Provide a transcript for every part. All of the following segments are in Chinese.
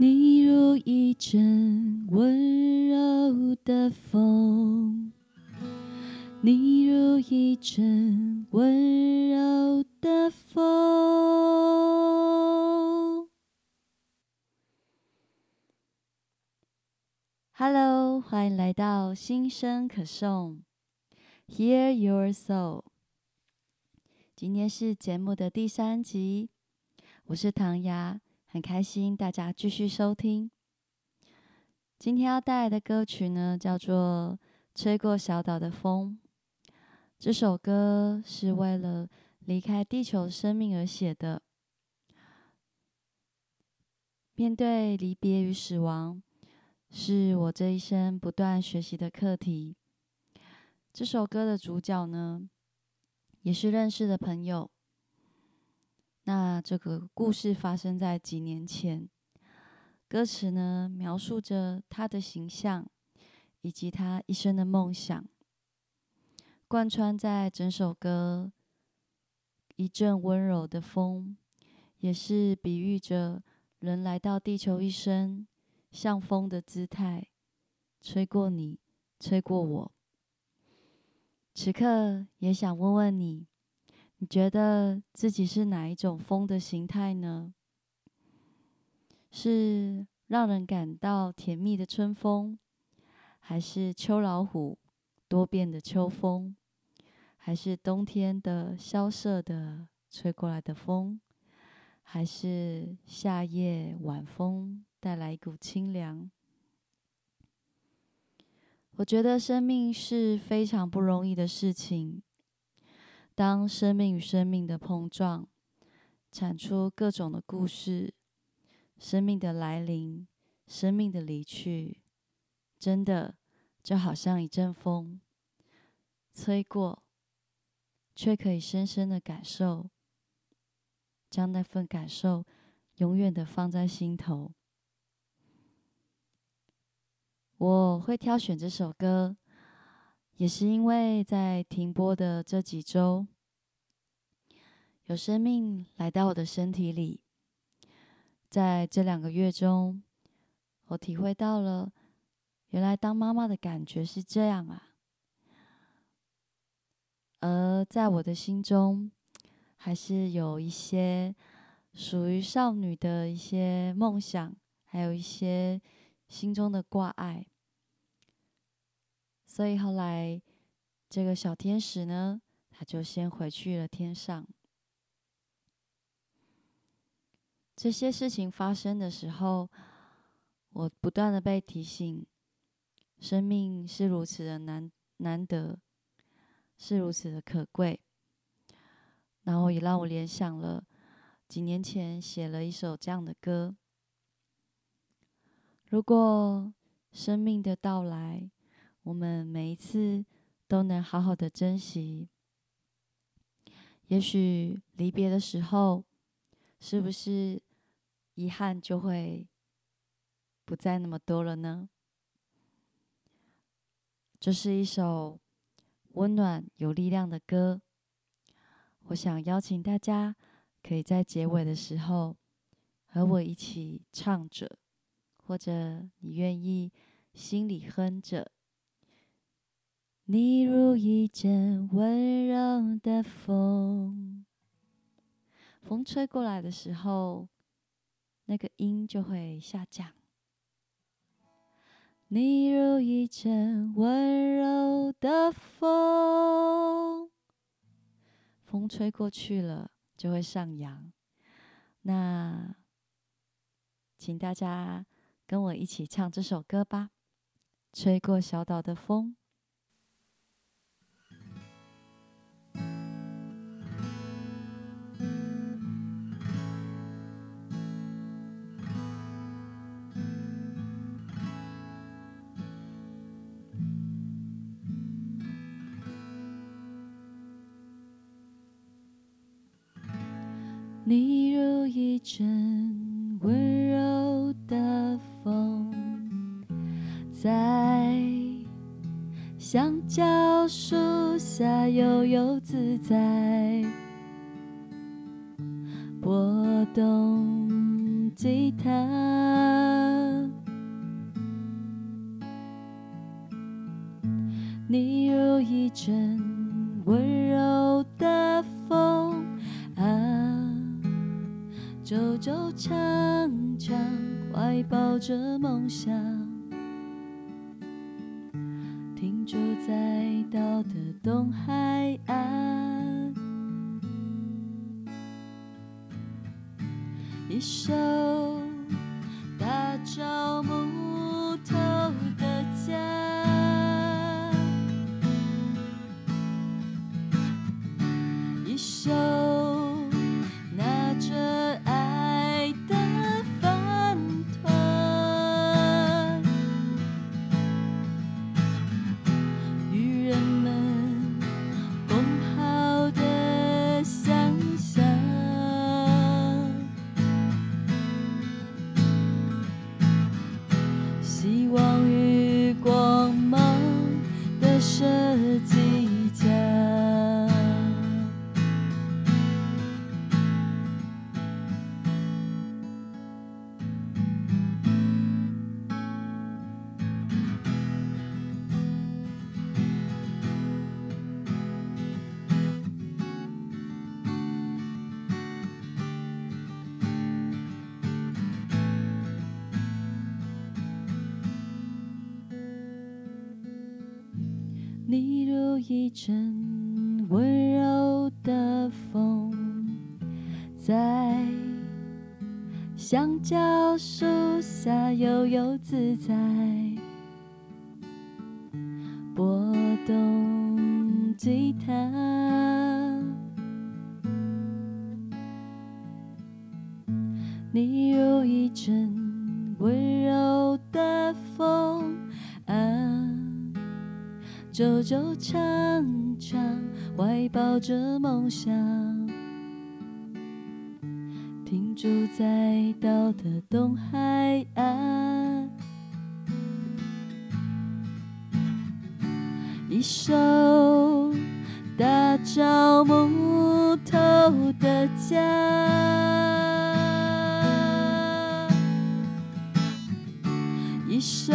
你如一阵温柔的风，你如一阵温柔的风。Hello，欢迎来到心声可颂，Hear Your Soul。今天是节目的第三集，我是唐雅。很开心大家继续收听。今天要带来的歌曲呢，叫做《吹过小岛的风》。这首歌是为了离开地球生命而写的。面对离别与死亡，是我这一生不断学习的课题。这首歌的主角呢，也是认识的朋友。那这个故事发生在几年前，歌词呢描述着他的形象以及他一生的梦想，贯穿在整首歌。一阵温柔的风，也是比喻着人来到地球一生，像风的姿态，吹过你，吹过我。此刻也想问问你。你觉得自己是哪一种风的形态呢？是让人感到甜蜜的春风，还是秋老虎多变的秋风，还是冬天的萧瑟的吹过来的风，还是夏夜晚风带来一股清凉？我觉得生命是非常不容易的事情。当生命与生命的碰撞，产出各种的故事，生命的来临，生命的离去，真的就好像一阵风，吹过，却可以深深的感受，将那份感受永远的放在心头。我会挑选这首歌。也是因为在停播的这几周，有生命来到我的身体里。在这两个月中，我体会到了，原来当妈妈的感觉是这样啊。而在我的心中，还是有一些属于少女的一些梦想，还有一些心中的挂碍。所以后来，这个小天使呢，他就先回去了天上。这些事情发生的时候，我不断的被提醒，生命是如此的难难得，是如此的可贵。然后也让我联想了几年前写了一首这样的歌：如果生命的到来。我们每一次都能好好的珍惜，也许离别的时候，是不是遗憾就会不再那么多了呢？这是一首温暖有力量的歌，我想邀请大家可以在结尾的时候和我一起唱着，或者你愿意心里哼着。你如一阵温柔的风，风吹过来的时候，那个音就会下降。你如一阵温柔的风，风吹过去了就会上扬。那，请大家跟我一起唱这首歌吧，《吹过小岛的风》。你如一阵温柔的风，在香蕉树下悠悠自在。拨动吉他，你如一阵温柔的风。啊。走走唱唱，怀抱着梦想，停驻在岛的东海岸，一首你如一阵温柔的风，在香蕉树下悠悠自在，拨动吉他。你如一阵温柔的风。走走唱唱，怀抱着梦想，停驻在岛的东海岸。一首打造木头的家，一首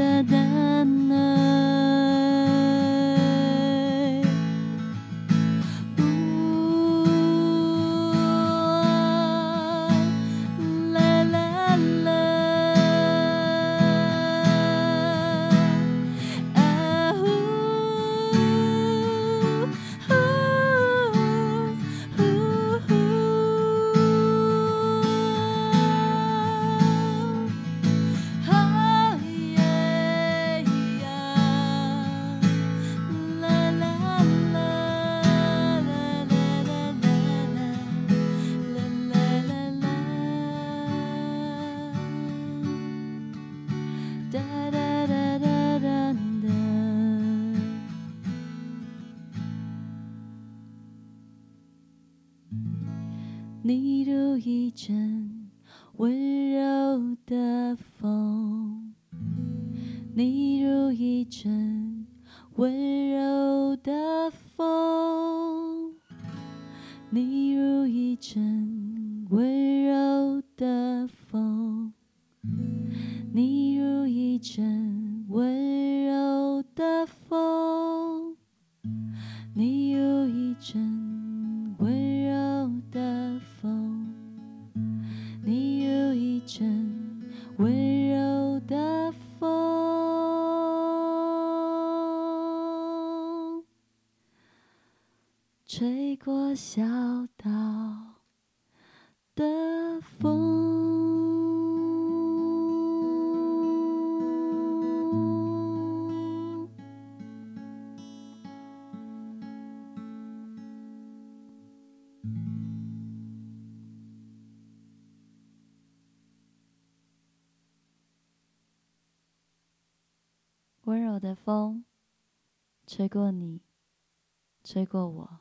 dadana 你如一阵温柔的风，你如一阵温柔的风。你如一阵温柔的风，你如一阵温柔的风，你如一阵温温温柔的风，吹过你，吹过我。